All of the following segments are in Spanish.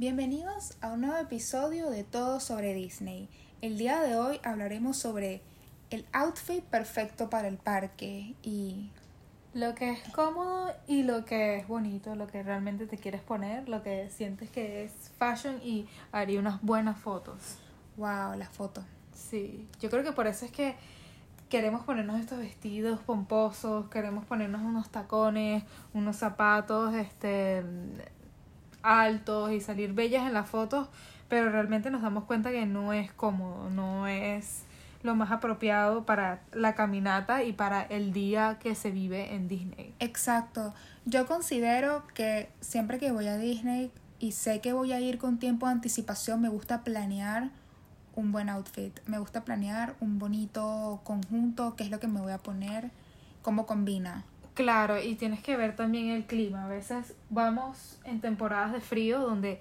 Bienvenidos a un nuevo episodio de Todo sobre Disney. El día de hoy hablaremos sobre el outfit perfecto para el parque y Lo que es cómodo y lo que es bonito, lo que realmente te quieres poner, lo que sientes que es fashion y haría unas buenas fotos. wow, la foto. Sí, yo creo que por eso es que queremos ponernos estos vestidos pomposos, queremos ponernos unos tacones, unos zapatos este altos y salir bellas en las fotos, pero realmente nos damos cuenta que no es cómodo, no es lo más apropiado para la caminata y para el día que se vive en Disney. Exacto. Yo considero que siempre que voy a Disney y sé que voy a ir con tiempo de anticipación, me gusta planear un buen outfit. Me gusta planear un bonito conjunto, qué es lo que me voy a poner, cómo combina. Claro, y tienes que ver también el clima. A veces vamos en temporadas de frío donde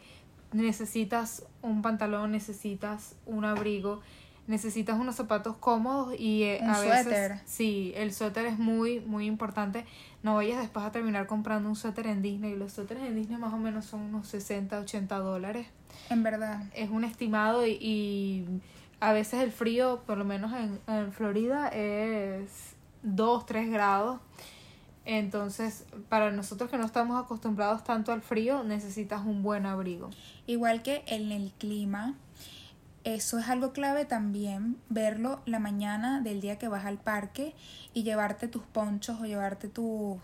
necesitas un pantalón, necesitas un abrigo, necesitas unos zapatos cómodos y eh, Un a veces suéter. sí, el suéter es muy muy importante. No vayas después a terminar comprando un suéter en Disney. Los suéteres en Disney más o menos son unos 60, 80 dólares. En verdad. Es un estimado y, y a veces el frío, por lo menos en, en Florida, es 2, 3 grados. Entonces, para nosotros que no estamos acostumbrados tanto al frío, necesitas un buen abrigo. Igual que en el clima, eso es algo clave también, verlo la mañana del día que vas al parque y llevarte tus ponchos o llevarte tus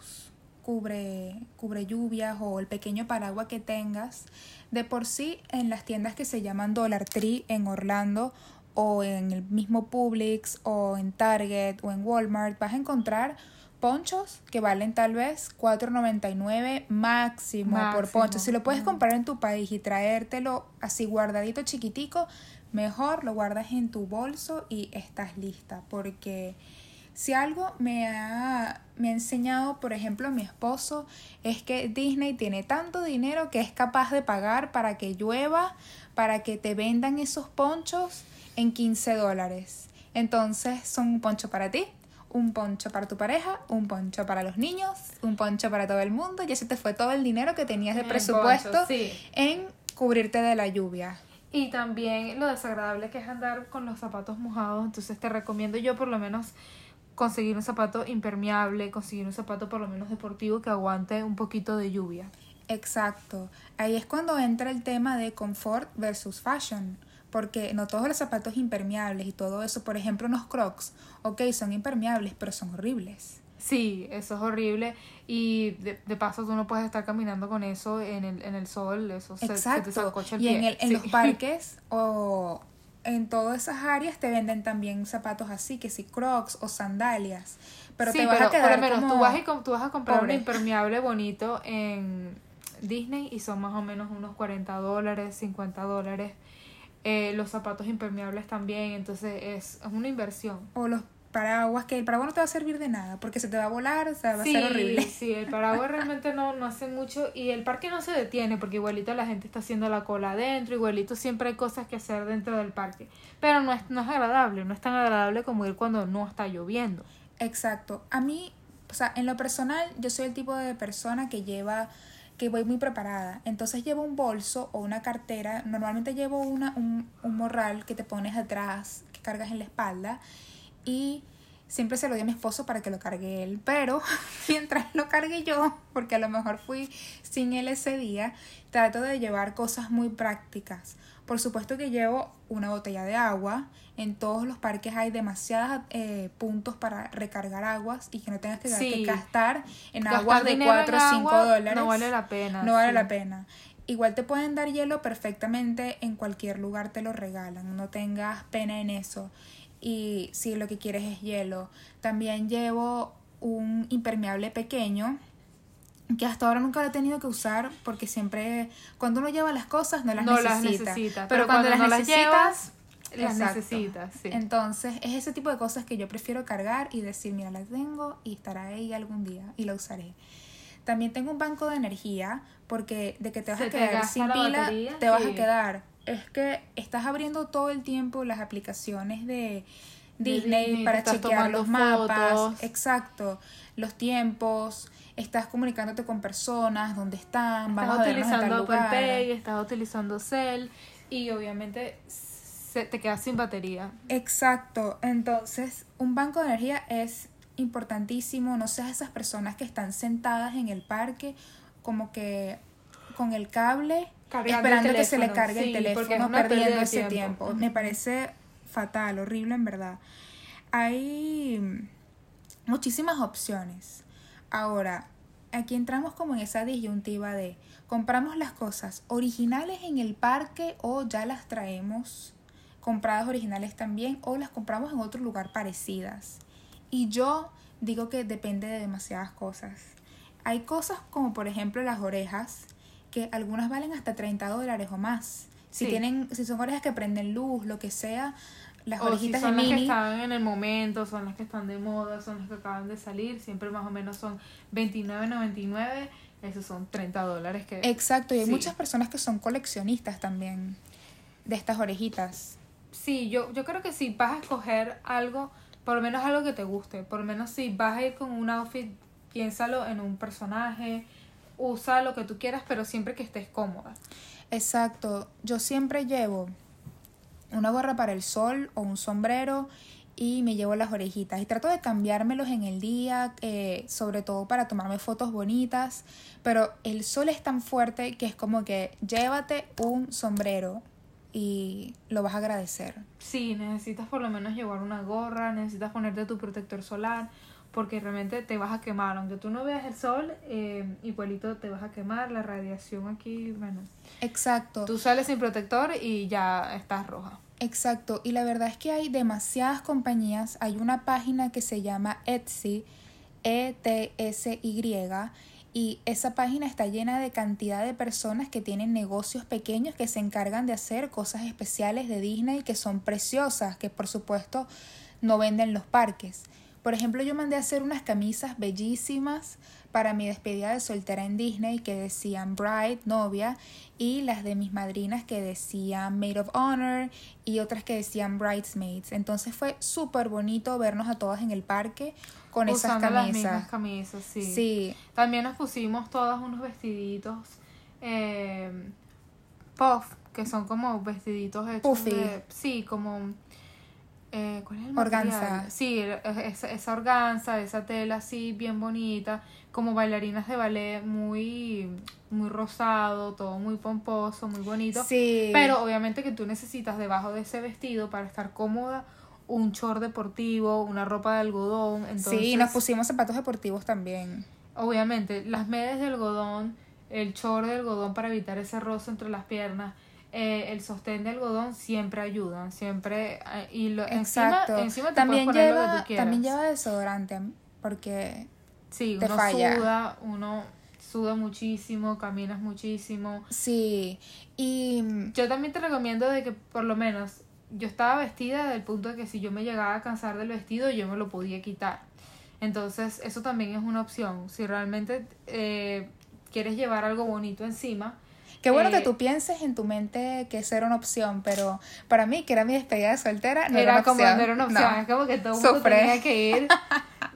cubre, cubre lluvias o el pequeño paraguas que tengas. De por sí, en las tiendas que se llaman Dollar Tree en Orlando o en el mismo Publix o en Target o en Walmart, vas a encontrar ponchos que valen tal vez $4.99 máximo, por Máximo. poncho. Si lo puedes comprar en tu país y traértelo así guardadito chiquitico, mejor lo guardas en tu bolso y estás lista. Porque si algo me ha, me ha enseñado, por ejemplo, mi esposo, es que Disney tiene tanto dinero que es capaz de pagar para que llueva, para que te vendan esos ponchos en 15 dólares. Entonces son un poncho para ti, un poncho para tu pareja, un poncho para los niños, un poncho para todo el mundo. Ya se te fue todo el dinero que tenías de presupuesto sí. en cubrirte de la lluvia. Y también lo desagradable que es andar con los zapatos mojados. Entonces, te recomiendo yo por lo menos conseguir un zapato impermeable, conseguir un zapato por lo menos deportivo que aguante un poquito de lluvia. Exacto. Ahí es cuando entra el tema de confort versus fashion. Porque no todos los zapatos impermeables y todo eso, por ejemplo, unos crocs, ok, son impermeables, pero son horribles. Sí, eso es horrible. Y de, de paso, tú no puedes estar caminando con eso en el, en el sol. Eso se, se te sacocha el Y en, pie. el, en Sí. los parques o en todas esas áreas te venden también zapatos así, que si crocs o sandalias. Pero sí, te vas pero a quedar por lo menos como... tú vas, y com- tú vas a comprar pobre. un impermeable bonito en Disney y son más o menos unos 40 dólares, 50 dólares. Eh, los zapatos impermeables también, entonces es, es una inversión. O los paraguas, que el paraguas no te va a servir de nada, porque se te va a volar, o sea, va a ser horrible. Sí, el paraguas realmente no, no hace mucho y el parque no se detiene porque igualito la gente está haciendo la cola adentro, igualito siempre hay cosas que hacer dentro del parque. Pero no es, no es agradable, no es tan agradable como ir cuando no está lloviendo. Exacto. A mí, o sea, en lo personal, yo soy el tipo de persona que lleva, que voy muy preparada. Entonces llevo un bolso o una cartera. Normalmente llevo una, un, un morral que te pones atrás, que cargas en la espalda. Y siempre se lo di a mi esposo para que lo cargue él. Pero mientras lo cargue yo, porque a lo mejor fui sin él ese día, trato de llevar cosas muy prácticas. Por supuesto que llevo una botella de agua. En todos los parques hay demasiados eh, puntos para recargar aguas y que no tengas que, Sí. que gastar en Gastar aguas de dinero en 4 o 5 agua dólares. No vale la pena. No vale sí. la pena. Igual te pueden dar hielo perfectamente en cualquier lugar te lo regalan. No tengas pena en eso. Y si lo que quieres es hielo. También llevo un impermeable pequeño que hasta ahora nunca lo he tenido que usar porque siempre cuando uno lleva las cosas no las no necesita. las necesita. Pero, cuando, las no las necesitas, llevas, las necesitas. Sí. Entonces es ese tipo de cosas que yo prefiero cargar y decir, mira, la tengo y estará ahí algún día y la usaré. También tengo un banco de energía porque de que te vas Se a quedar sin la pila, batería, te vas a quedar. Es que estás abriendo todo el tiempo las aplicaciones de Disney, Disney, para chequear los mapas. fotos. Exacto. los tiempos, estás comunicándote con personas, dónde están, Estás vamos a vernos en tal utilizando Apple. Pay, estás utilizando Cell y obviamente se te quedas sin batería. Exacto, entonces un banco de energía es importantísimo, no seas esas personas que están sentadas en el parque como que con el cable Cargando esperando el que se le cargue sí, el teléfono, perdiendo ese tiempo. tiempo. Me parece fatal, horrible en verdad. Hay muchísimas opciones. Ahora, aquí entramos como en esa disyuntiva de compramos las cosas originales en el parque o ya las traemos compradas originales también o las compramos en otro lugar parecidas. Y yo digo que depende de demasiadas cosas. Hay cosas como por ejemplo las orejas, que algunas valen hasta 30 dólares o más. Si Sí. tienen, si son orejas que prenden luz, lo que sea, las O si orejitas son de las que mini. están en el momento, son las que están de moda, son las que acaban de salir, siempre más o menos son 29.99, esos son 30 dólares que... Exacto, y hay Sí. muchas personas que son coleccionistas también de estas orejitas. Sí, yo, yo creo que si vas a escoger algo, por lo menos algo que te guste, por lo menos si vas a ir con un outfit, piénsalo en un personaje, usa lo que tú quieras, pero siempre que estés cómoda. Exacto, yo siempre llevo una gorra para el sol o un sombrero y me llevo las orejitas y trato de cambiármelos en el día, eh, sobre todo para tomarme fotos bonitas, pero el sol es tan fuerte que es como que llévate un sombrero y lo vas a agradecer. Sí, necesitas por lo menos llevar una gorra, necesitas ponerte tu protector solar, porque realmente te vas a quemar. Aunque tú no veas el sol, eh, igualito te vas a quemar. La radiación aquí, bueno, Exacto. tú sales sin protector y ya estás roja. Exacto, y la verdad es que hay demasiadas compañías. Hay una página que se llama Etsy, E E-T-S-Y, y esa página está llena de cantidad de personas que tienen negocios pequeños que se encargan de hacer cosas especiales de Disney que son preciosas, que por supuesto no venden los parques. Por ejemplo, yo mandé a hacer unas camisas bellísimas para mi despedida de soltera en Disney que decían bride, novia, y las de mis madrinas que decían maid of honor y otras que decían bridesmaids. Entonces fue súper bonito vernos a todas en el parque con esas Usando las mismas camisas. camisas, sí. Sí, También nos pusimos todas unos vestiditos eh, puff, que son como vestiditos hechos Puffy. de- sí, como eh, ¿cuál es el Organza. material? Sí, esa, esa organza, esa tela así bien bonita, como bailarinas de ballet muy muy rosado, todo muy pomposo, muy bonito. sí. Pero obviamente que tú necesitas debajo de ese vestido para estar cómoda un short deportivo, una ropa de algodón, entonces sí, nos pusimos zapatos deportivos también. Obviamente, las medias de algodón, el short de algodón para evitar ese roce entre las piernas, eh, el sostén de algodón siempre ayudan, siempre eh, y lo, Exacto. encima, encima te también puedes poner lo que lleva, tú quieras. también lleva desodorante porque sí, te uno falla. suda, uno suda muchísimo, caminas muchísimo. sí. Y Yo también te recomiendo de que por lo menos yo estaba vestida del punto de que si yo me llegaba a cansar del vestido yo me lo podía quitar. Entonces eso también es una opción. Si realmente eh, quieres llevar algo bonito encima, Qué bueno Eh, que tú pienses en tu mente que esa era una opción, pero para mí, que era mi despedida de soltera, no era, era, una como opción. no era una opción, No. es como que todo el mundo tenía que ir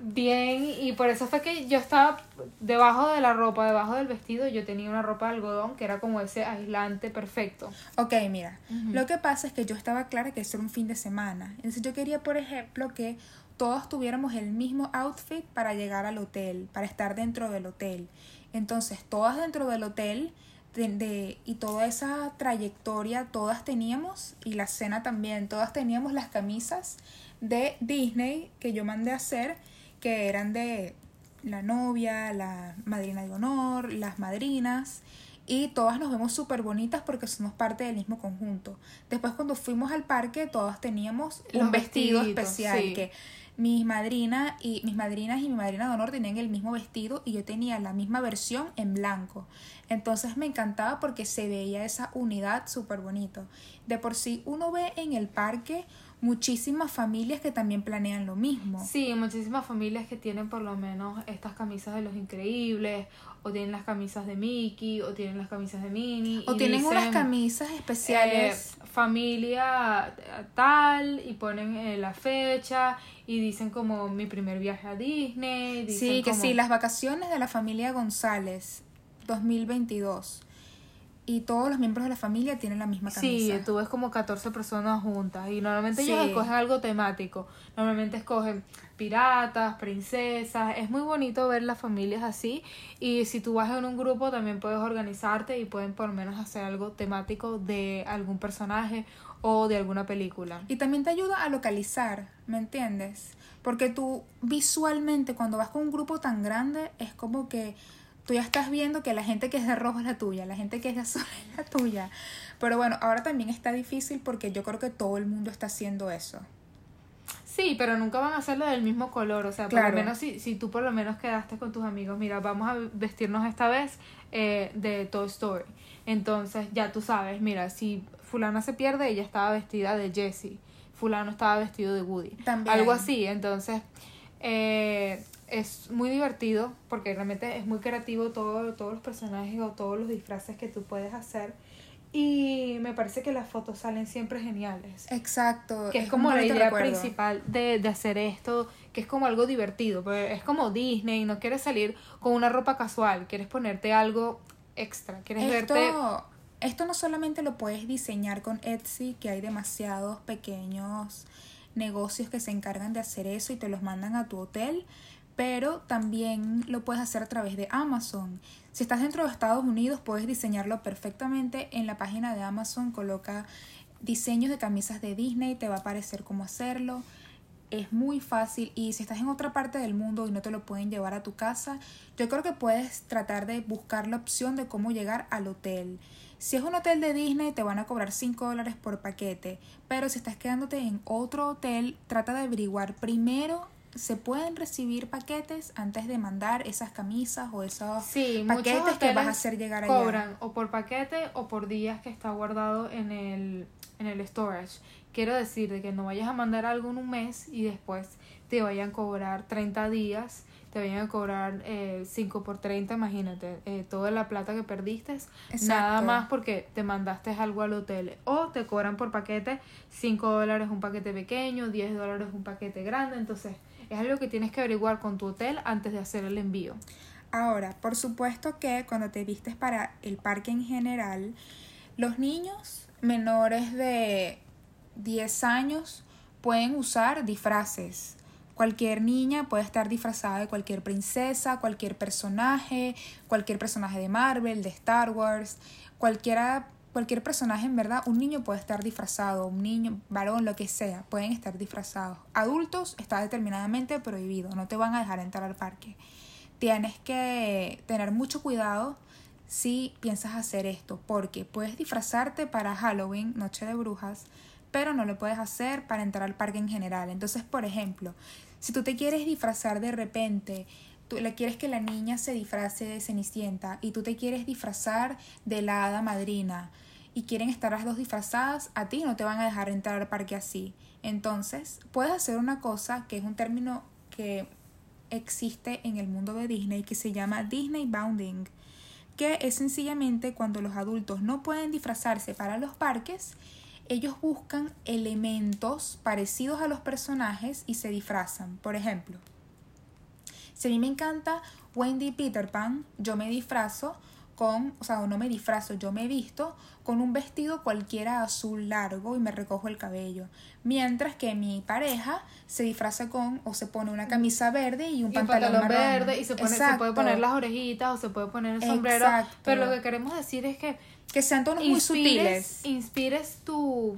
bien y por eso fue que yo estaba debajo de la ropa, debajo del vestido, yo tenía una ropa de algodón que era como ese aislante perfecto. Ok, mira, lo que pasa es que yo estaba clara que eso era un fin de semana. Entonces yo quería, por ejemplo, que todos tuviéramos el mismo outfit para llegar al hotel, para estar dentro del hotel. Entonces, todas dentro del hotel de, de- y toda esa trayectoria, todas teníamos, y la cena también, todas teníamos las camisas de Disney que yo mandé a hacer, que eran de la novia, la madrina de honor, las madrinas, y todas nos vemos súper bonitas porque somos parte del mismo conjunto. Después cuando fuimos al parque, todas teníamos un vestido especial sí. que mis madrinas y mis madrinas y mi madrina de honor tenían el mismo vestido y yo tenía la misma versión en blanco. Entonces me encantaba porque se veía esa unidad súper bonito. De por sí uno ve en el parque muchísimas familias que también planean lo mismo. Sí, muchísimas familias que tienen por lo menos estas camisas de los increíbles, o tienen las camisas de Mickey, o tienen las camisas de Minnie. O tienen unas camisas especiales. eh, familia tal, y ponen eh, la fecha, y dicen como mi primer viaje a Disney. Dicen sí, que como- sí, las vacaciones de la familia González 2022. Y todos los miembros de la familia tienen la misma Sí, camisa. tú ves como 14 personas juntas y normalmente ellos Sí. escogen algo temático. Normalmente escogen piratas, princesas. Es muy bonito ver las familias así y si tú vas en un grupo también puedes organizarte y pueden por lo menos hacer algo temático de algún personaje o de alguna película. Y también te ayuda a localizar, ¿me entiendes? Porque tú visualmente cuando vas con un grupo tan grande es como que tú ya estás viendo que la gente que es de rojo es la tuya, la gente que es de azul es la tuya. Pero bueno, ahora también está difícil porque yo creo que todo el mundo está haciendo eso. Sí, pero nunca van a hacerlo del mismo color. O sea, por lo menos si, si tú por lo menos quedaste con tus amigos, mira, vamos a vestirnos esta vez eh, de Toy Story. Entonces ya tú sabes, mira, si fulana se pierde, ella estaba vestida de Jessie. Fulano estaba vestido de Woody. También. Algo así. Entonces, eh, es muy divertido porque realmente es muy creativo todo, todos los personajes o todos los disfraces que tú puedes hacer. Y me parece que las fotos salen siempre geniales Exacto. que es, como la idea recuerdo. principal de, de hacer esto, que es como algo divertido, porque es como Disney, no quieres salir con una ropa casual, quieres ponerte algo extra, quieres verte... Esto, esto no solamente lo puedes diseñar con Etsy, que hay demasiados pequeños negocios que se encargan de hacer eso y te los mandan a tu hotel, pero también lo puedes hacer a través de Amazon. Si estás dentro de Estados Unidos, puedes diseñarlo perfectamente en la página de Amazon, coloca diseños de camisas de Disney, te va a aparecer cómo hacerlo. Es muy fácil y si estás en otra parte del mundo y no te lo pueden llevar a tu casa, yo creo que puedes tratar de buscar la opción de cómo llegar al hotel. Si es un hotel de Disney te van a cobrar 5 dólares por paquete, pero si estás quedándote en otro hotel, trata de averiguar primero se pueden recibir paquetes antes de mandar esas camisas o esos Sí, paquetes que vas a hacer llegar allá. cobran o por paquete o por días que está guardado en el, en el storage. Quiero decir de que no vayas a mandar algo en un mes y después te vayan a cobrar 30 días, te vayan a cobrar eh, 5 por 30, imagínate, eh, toda la plata que perdiste, nada más porque te mandaste algo al hotel. O te cobran por paquete 5 dólares un paquete pequeño, 10 dólares un paquete grande, entonces es algo que tienes que averiguar con tu hotel antes de hacer el envío. Ahora, por supuesto que cuando te vistes para el parque en general, los niños menores de 10 años pueden usar disfraces. Cualquier niña puede estar disfrazada de cualquier princesa, cualquier personaje, cualquier personaje de Marvel, de Star Wars, cualquiera, cualquier personaje en verdad, un niño puede estar disfrazado, un niño, varón, lo que sea, pueden estar disfrazados. Adultos está determinadamente prohibido, no te van a dejar entrar al parque. Tienes que tener mucho cuidado si piensas hacer esto, porque puedes disfrazarte para Halloween, Noche de Brujas, pero no lo puedes hacer para entrar al parque en general. Entonces, por ejemplo, si tú te quieres disfrazar de repente, tú le quieres que la niña se disfrace de Cenicienta y tú te quieres disfrazar de la hada madrina y quieren estar las dos disfrazadas, a ti no te van a dejar entrar al parque así. Entonces, puedes hacer una cosa que es un término que existe en el mundo de Disney que se llama Disney Bounding, que es sencillamente cuando los adultos no pueden disfrazarse para los parques, ellos buscan elementos parecidos a los personajes y se disfrazan. Por ejemplo, si a mí me encanta Wendy Peter Pan, yo me disfrazo con, o sea, no me disfrazo, yo me visto con un vestido cualquiera azul largo y me recojo el cabello. Mientras que mi pareja se disfraza con o se pone una camisa verde y un, y un pantalón, marrón. verde y se, pone, se Exacto. puede poner las orejitas o se puede poner el sombrero. Exacto. Pero lo que queremos decir es que Que sean tonos muy sutiles. inspires tu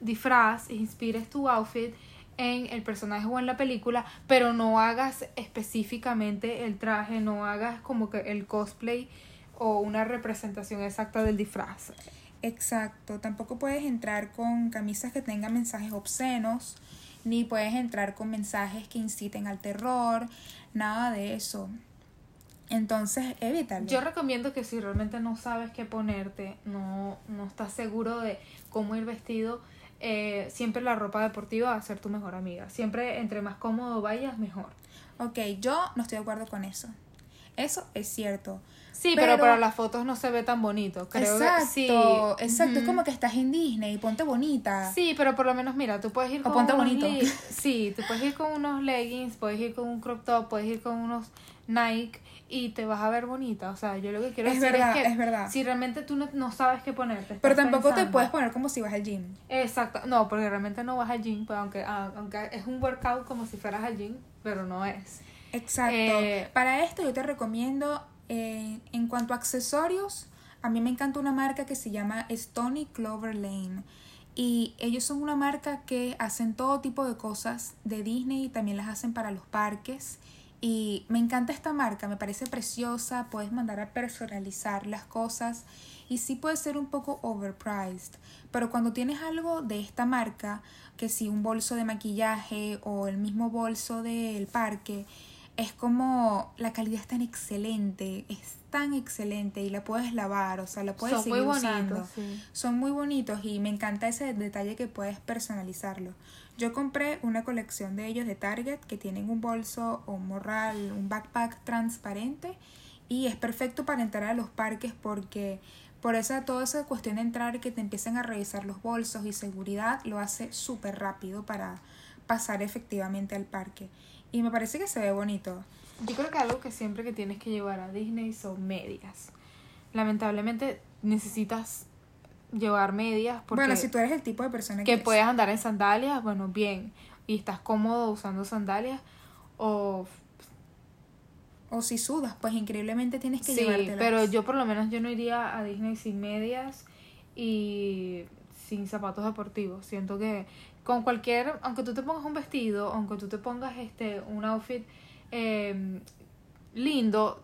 disfraz, inspires tu outfit en el personaje o en la película, pero no hagas específicamente el traje, no hagas como que el cosplay o una representación exacta del disfraz. Exacto, tampoco puedes entrar con camisas que tengan mensajes obscenos, ni puedes entrar con mensajes que inciten al terror, nada de eso. Entonces, evítalo. Yo recomiendo que si realmente no sabes qué ponerte, no, no estás seguro de cómo ir vestido, eh, siempre la ropa deportiva va a ser tu mejor amiga. Siempre entre más cómodo vayas, mejor. Ok, yo no estoy de acuerdo con eso. Eso es cierto. Sí, pero, para las fotos no se ve tan bonito. Creo exacto, que sí. exacto. Es como que estás en Disney, ponte bonita. Sí, pero por lo menos mira, tú puedes ir O con ponte unos bonito. li- Sí, tú puedes ir con unos leggings, puedes ir con un crop top, puedes ir con unos Nike y te vas a ver bonita. O sea, yo lo que quiero Es decir verdad, es que es verdad. si realmente tú no, no sabes qué ponerte. Pero tampoco te puedes poner como si vas al gym. Exacto, no, porque realmente no vas al gym, pues aunque, ah, aunque es un workout como si fueras al gym, pero no es. Exacto. Eh, Para esto yo te recomiendo, eh, en cuanto a accesorios, a mí me encanta una marca que se llama Stony Clover Lane. Y ellos son una marca que hacen todo tipo de cosas de Disney y también las hacen para los parques. Y me encanta esta marca, me parece preciosa, puedes mandar a personalizar las cosas y sí puede ser un poco overpriced. Pero cuando tienes algo de esta marca, que si un bolso de maquillaje o el mismo bolso del parque, es como la calidad es tan excelente, es tan excelente y la puedes lavar, o sea, la puedes Son muy seguir bonitos, usando. sí. Son muy bonitos y me encanta ese detalle que puedes personalizarlo. Yo compré una colección de ellos de Target que tienen un bolso o un morral, un backpack transparente y es perfecto para entrar a los parques porque por esa toda esa cuestión de entrar que te empiecen a revisar los bolsos y seguridad lo hace súper rápido para pasar efectivamente al parque. Y me parece que se ve bonito. Yo creo que algo que siempre que tienes que llevar a Disney son medias. Lamentablemente necesitas llevar medias porque bueno, si tú eres el tipo de persona que que puedes andar en sandalias, bueno, bien, y estás cómodo usando sandalias o o si sudas, pues increíblemente tienes que sí, llevártelas. pero yo por lo menos yo no iría a Disney sin medias y sin zapatos deportivos. Siento que con cualquier, aunque tú te pongas un vestido, aunque tú te pongas este un outfit eh, lindo,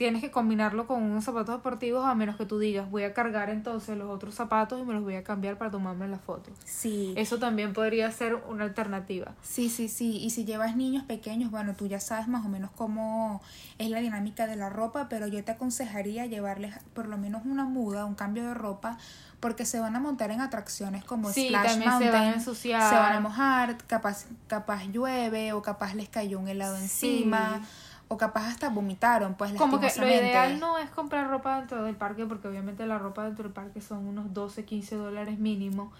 tienes que combinarlo con unos zapatos deportivos a menos que tú digas voy a cargar entonces los otros zapatos y me los voy a cambiar para tomarme la foto. Sí. Eso también podría ser una alternativa. Sí, sí, sí. Y si llevas niños pequeños, bueno, tú ya sabes más o menos cómo es la dinámica de la ropa, pero yo te aconsejaría llevarles por lo menos una muda, un cambio de ropa, porque se van a montar en atracciones como Sí, Splash también se Mountain, van a ensuciar. se van a mojar, capaz, capaz llueve o capaz les cayó un helado Sí. encima o capaz hasta vomitaron, pues Como que lo ideal no es comprar ropa dentro del parque, porque obviamente la ropa dentro del parque son unos 12, 15 dólares mínimo.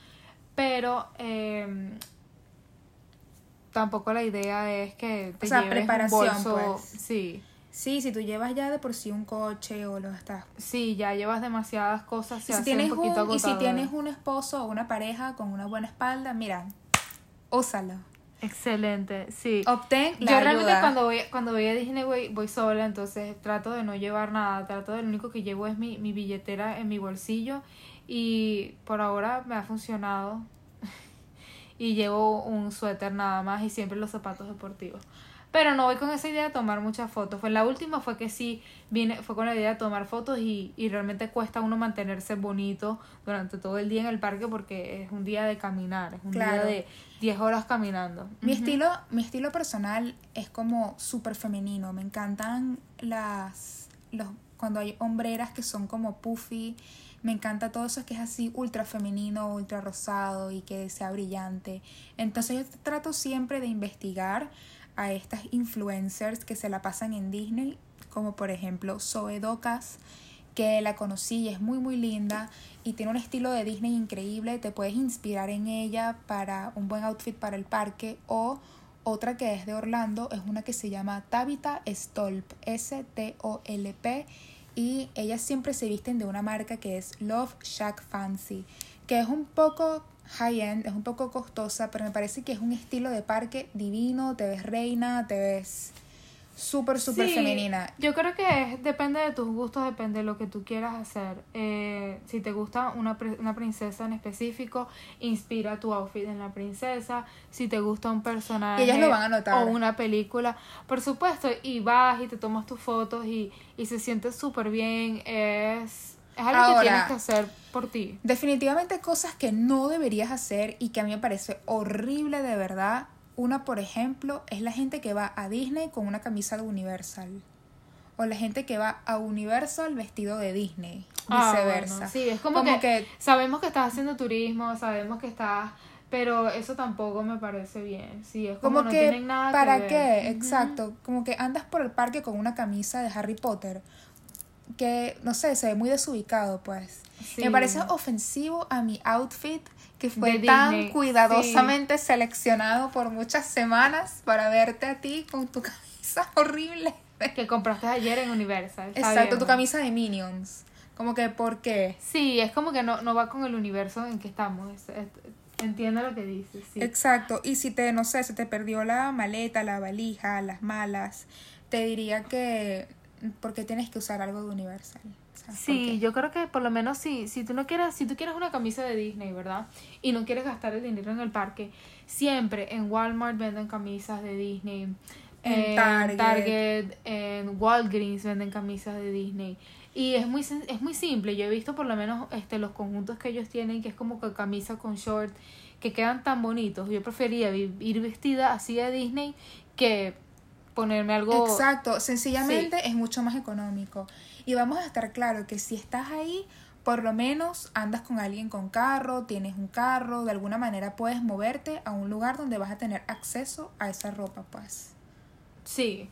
Pero eh, tampoco la idea es que te O sea, lleves preparación, un bolso. pues. Sí, Sí, si tú llevas ya de por sí un coche o lo estás sí, ya llevas demasiadas cosas. Se Y si, hace tienes un poquito un, y si tienes un esposo o una pareja con una buena espalda, mira, úsalo. Excelente, sí. Obtén la Yo realmente cuando voy, cuando voy a Disney voy, voy sola, entonces trato de no llevar nada, trato de lo único que llevo es mi, mi billetera en mi bolsillo y por ahora me ha funcionado y llevo un suéter nada más y siempre los zapatos deportivos. Pero no voy con esa idea de tomar muchas fotos. Fue la última fue que sí vine, fue con la idea de tomar fotos y, y realmente cuesta uno mantenerse bonito durante todo el día en el parque porque es un día de caminar, es un día de 10 horas caminando. Mi estilo, mi estilo personal es como súper femenino. Me encantan las los cuando hay hombreras que son como puffy. Me encanta todo eso que es así ultra femenino, ultra rosado y que sea brillante. Entonces yo trato siempre de investigar a estas influencers que se la pasan en Disney, como por ejemplo Zoe Docas, que la conocí y es muy muy linda y tiene un estilo de Disney increíble, te puedes inspirar en ella para un buen outfit para el parque o otra que es de Orlando es una que se llama Tabitha Stolp, S-T-O-L-P y ellas siempre se visten de una marca que es Love Shack Fancy, que es un poco high-end, es un poco costosa, pero me parece que es un estilo de parque divino, te ves reina, te ves súper, súper Sí, femenina. Yo creo que es- depende de tus gustos, depende de lo que tú quieras hacer. Eh, si te gusta una, una princesa en específico, inspira tu outfit en la princesa. Si te gusta un personaje ellas lo van a notar. o una película, por supuesto, y vas y te tomas tus fotos y, y se siente súper bien. Es, es algo Ahora- que tienes que hacer por ti. Definitivamente cosas que no deberías hacer y que a mí me parece horrible de verdad. Una, por ejemplo, es la gente que va a Disney con una camisa de Universal. O la gente que va a Universal vestido de Disney. Ah, Viceversa. bueno, sí, es como, que, sabemos que estás haciendo turismo, sabemos que estás Pero eso tampoco me parece bien. Sí, es como, Como no que, tienen nada ¿para que ver. qué? Exacto. Como que andas por el parque con una camisa de Harry Potter que, no sé, se ve muy desubicado, pues. Sí. Me parece ofensivo a mi outfit que fue De tan Disney, cuidadosamente seleccionado por muchas semanas para verte a ti con tu camisa horrible. Que compraste ayer en Universal. Exacto, bien, tu ¿no? camisa de Minions. Como que, ¿por qué? Sí, es como que no, no va con el universo en que estamos. Es- es- entiendo lo que dices, sí. Exacto. Y si te, no sé, se te perdió la maleta, la valija, las malas, te diría que, ¿por qué tienes que usar algo de Universal? O sea, ¿por Sí, yo creo que por lo menos si, si tú no quieres, si tú quieres una camisa de Disney, ¿verdad? Y no quieres gastar el dinero en el parque, siempre en Walmart venden camisas de Disney. En Target. Target, en Walgreens venden camisas de Disney. Y es muy es muy simple. Yo he visto por lo menos este los conjuntos que ellos tienen, que es como que camisa con short, que quedan tan bonitos. Yo prefería ir vestida así de Disney que ponerme algo Exacto, sencillamente es mucho más económico. Y vamos a estar claro que si estás ahí, por lo menos andas con alguien con carro, tienes un carro, de alguna manera puedes moverte a un lugar donde vas a tener acceso a esa ropa, pues. Sí,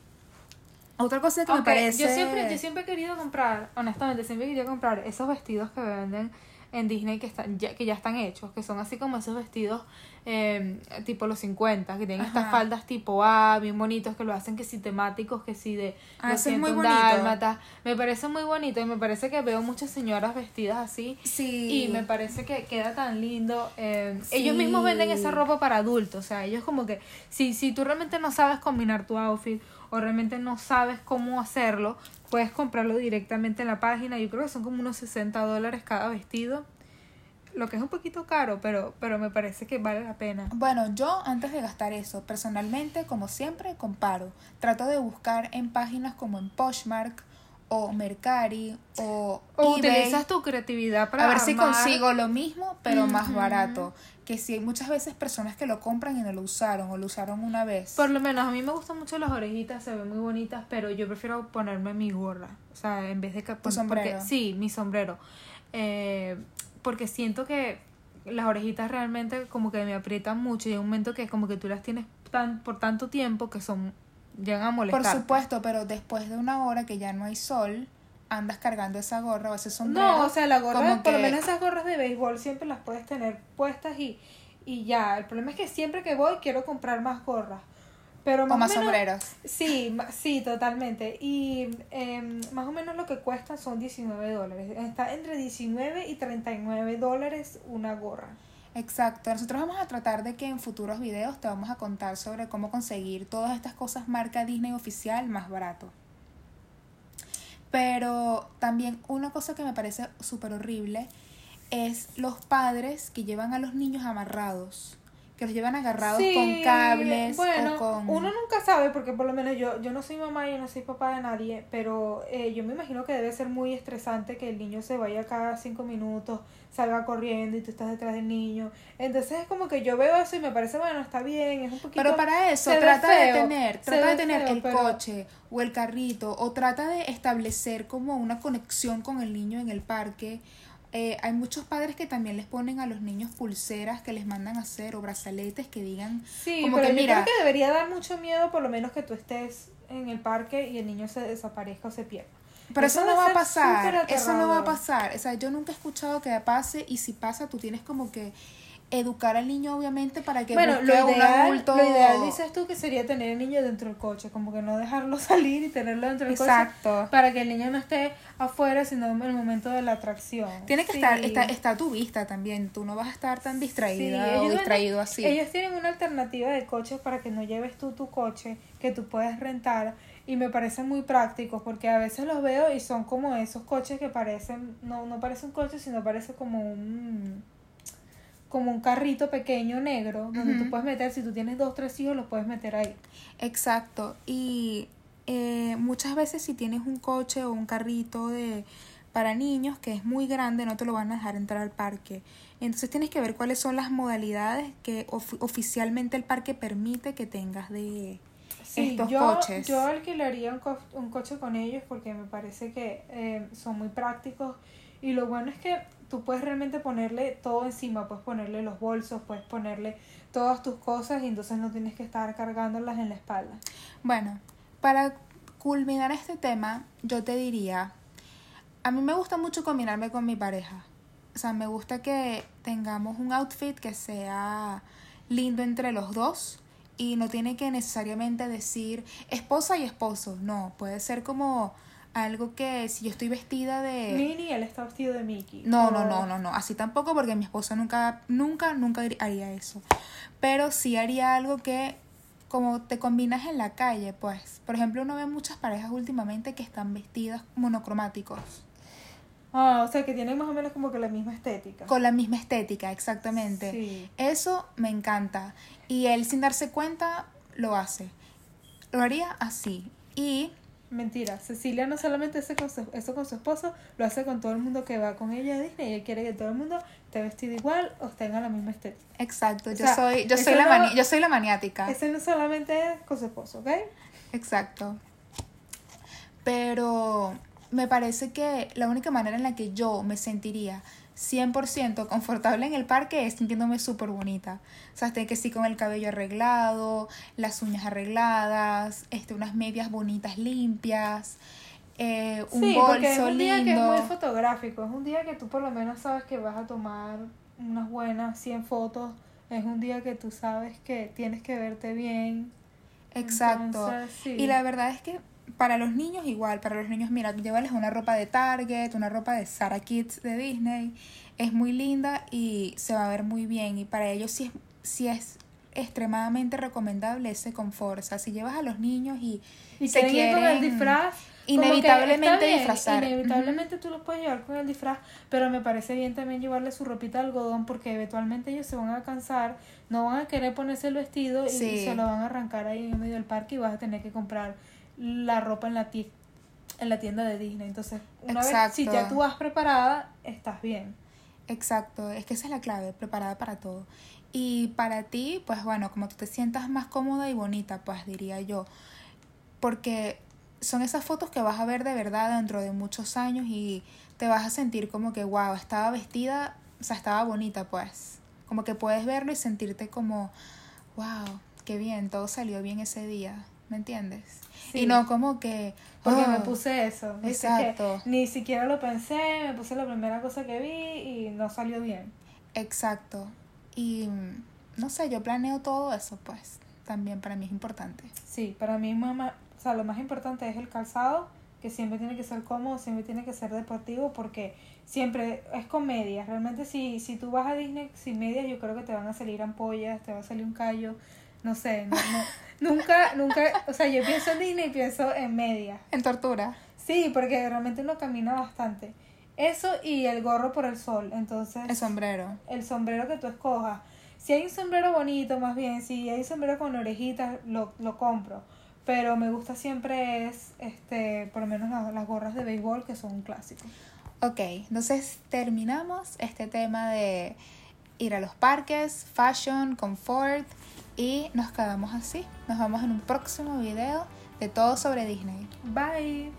Otra cosa que me parece... yo siempre yo siempre he querido comprar honestamente siempre he querido comprar esos vestidos que venden en Disney que están ya, que ya están hechos que son así como esos vestidos eh, tipo los 50 que tienen estas faldas tipo A bien bonitos que lo hacen que si temáticos que si de Ah, los ese es muy 101 bonito. me parece muy bonito y me parece que veo muchas señoras vestidas así Sí. y me parece que queda tan lindo. eh, Sí. Ellos mismos venden esa ropa para adultos. O sea, ellos como que si, si tú realmente no sabes combinar tu outfit o realmente no sabes cómo hacerlo, puedes comprarlo directamente en la página. Yo creo que son como unos 60 dólares cada vestido. Lo que es un poquito caro, pero, pero me parece que vale la pena. Bueno, yo antes de gastar eso, personalmente, como siempre, comparo. Trato de buscar en páginas como en Poshmark o Mercari o, O eBay. utilizas tu creatividad para a ver si consigo lo mismo, pero más barato. Que si hay muchas veces personas que lo compran y no lo usaron o lo usaron una vez. Por lo menos a mí me gustan mucho las orejitas, se ven muy bonitas, pero yo prefiero ponerme mi gorra. O sea, en vez de que... Tu sombrero. porque- sí, mi sombrero. Eh, porque siento que las orejitas realmente como que me aprietan mucho y hay un momento que como que tú las tienes tan, por tanto tiempo que son... llegan a Por molestar. supuesto, pero después de una hora que ya no hay sol, andas cargando esa gorra o ese sombrero. No, o sea, la gorra, como por lo menos esas gorras de béisbol siempre las puedes tener puestas y, y ya. El problema es que siempre que voy quiero comprar más gorras. Pero O más, más o menos, sombreros. Sí, sí, totalmente. Y em, más o menos lo que cuesta son 19 dólares. Está entre 19 y 39 dólares una gorra. Exacto. Nosotros vamos a tratar de que en futuros videos te vamos a contar sobre cómo conseguir todas estas cosas marca Disney oficial más barato. Pero también una cosa que me parece súper horrible es los padres que llevan a los niños amarrados. Que los llevan agarrados Sí, con cables bueno, o con... uno nunca sabe porque por lo menos yo yo no soy mamá yo no soy papá de nadie pero eh, yo me imagino que debe ser muy estresante que el niño se vaya cada cinco minutos salga corriendo y tú estás detrás del niño entonces es como que yo veo eso y me parece bueno está bien es un poquito Pero para eso trata de tener, trata de tener feo, el pero- coche o el carrito o trata de establecer como una conexión con el niño en el parque. Eh, hay muchos padres que también les ponen a los niños pulseras que les mandan a hacer o brazaletes que digan sí como pero que yo mira, creo que debería dar mucho miedo por lo menos que tú estés en el parque y el niño se desaparezca o se pierda. Pero eso, no debe va a pasar, eso no va a pasar. O sea, yo nunca he escuchado que pase y si pasa tú tienes como que educar al niño obviamente para que bueno, busque lo un ideal, adulto. lo ideal dices tú que sería tener el niño dentro del coche, como que no dejarlo salir y tenerlo dentro del Exacto. coche para que el niño no esté afuera, sino en el momento de la atracción. Tiene que Sí. estar, está, está a tu vista también. Tú no vas a estar tan distraída Sí, o distraído así. Ellos tienen una alternativa de coches para que no lleves tú tu coche, que tú puedes rentar y me parece muy práctico porque a veces los veo y son como esos coches que parecen, no, no parece un coche, sino parece como un como un carrito pequeño negro donde tú puedes meter, si tú tienes dos, tres hijos, los puedes meter ahí. Exacto. Y eh, muchas veces si tienes un coche o un carrito de para niños que es muy grande, no te lo van a dejar entrar al parque. Entonces tienes que ver cuáles son las modalidades que of- oficialmente el parque permite que tengas de, Sí, estos yo, coches. yo alquilaría un, co- un coche con ellos porque me parece que eh, son muy prácticos y lo bueno es que tú puedes realmente ponerle todo encima, puedes ponerle los bolsos, puedes ponerle todas tus cosas y entonces no tienes que estar cargándolas en la espalda. Bueno, para culminar este tema, yo te diría, a mí me gusta mucho combinarme con mi pareja. O sea, me gusta que tengamos un outfit que sea lindo entre los dos y no tiene que necesariamente decir esposa y esposo. No, puede ser como algo que si yo estoy vestida de... Minnie, él está vestido de Mickey. No, no, no, no, no, así tampoco porque mi esposo nunca, nunca, nunca haría eso. Pero sí haría algo que como te combinas en la calle, pues. Por ejemplo, uno ve muchas parejas últimamente que están vestidas monocromáticos. Ah, o sea que tienen más o menos como que la misma estética. Con la misma estética, exactamente. Sí. Eso me encanta. Y él sin darse cuenta lo hace. Lo haría así. Y Mentira, Cecilia no solamente hace con su- eso con su esposo, lo hace con todo el mundo que va con ella a Disney. Ella quiere que todo el mundo esté vestido igual o tenga la misma estética. exacto, O yo sea, soy yo soy la no- mani- yo soy la maniática. Ese no solamente es con su esposo, ¿ok? Exacto. Pero me parece que la única manera en la que yo me sentiría 100% confortable en el parque es sintiéndome súper bonita. O sea, que sí con el cabello arreglado, las uñas arregladas, este, unas medias bonitas limpias, eh, un sí, bolso porque es un día que es lindo. muy fotográfico. Es un día que tú por lo menos sabes que vas a tomar unas buenas 100 fotos. Es un día que tú sabes que tienes que verte bien. Exacto. Entonces, sí. Y la verdad es que para los niños igual, para los niños, mira, llévales una ropa de Target, una ropa de Sarah Kids de Disney, es muy linda y se va a ver muy bien. Y para ellos sí es, sí es extremadamente recomendable ese confort. O sea, si llevas a los niños y, Y se quieren con el disfraz. inevitablemente está bien, disfrazar. Inevitablemente tú los puedes llevar con el disfraz, pero me parece bien también llevarle su ropita de algodón porque eventualmente ellos se van a cansar, no van a querer ponerse el vestido y Sí. se lo van a arrancar ahí en medio del parque y vas a tener que comprar la ropa en la, en la tienda de Disney. Entonces, una vez si ya tú vas preparada, estás bien. Exacto, es que esa es la clave, preparada para todo. Y para ti, pues bueno, como tú te sientas más cómoda y bonita, pues diría yo. Porque son esas fotos que vas a ver de verdad dentro de muchos años y te vas a sentir como que, wow, estaba vestida, o sea, estaba bonita, pues. Como que puedes verlo y sentirte como, wow, qué bien, todo salió bien ese día, ¿me entiendes? Sí. Y no como que... Porque "Oh, me puse eso. Exacto. Ni siquiera lo pensé, me puse la primera cosa que vi y no salió bien. Exacto. Y mm, no sé, yo planeo todo eso, pues. También para mí es importante. Sí, para mí mamá, o sea, lo más importante es el calzado, que siempre tiene que ser cómodo, siempre tiene que ser deportivo, porque siempre es con medias. Realmente si, si tú vas a Disney sin medias, yo creo que te van a salir ampollas, te va a salir un callo, no sé, no, no- nunca, nunca, o sea, yo pienso en Disney y pienso en medias. En tortura. Sí, porque realmente uno camina bastante. Eso y el gorro por el sol, entonces El sombrero. el sombrero que tú escojas. Si hay un sombrero bonito, más bien, si hay un sombrero con orejitas, lo, lo compro. Pero me gusta siempre es, este, por lo menos las, las gorras de béisbol, que son un clásico. Ok, entonces terminamos este tema de ir a los parques, fashion, confort y nos quedamos así. Nos vemos en un próximo video de todo sobre Disney. Bye.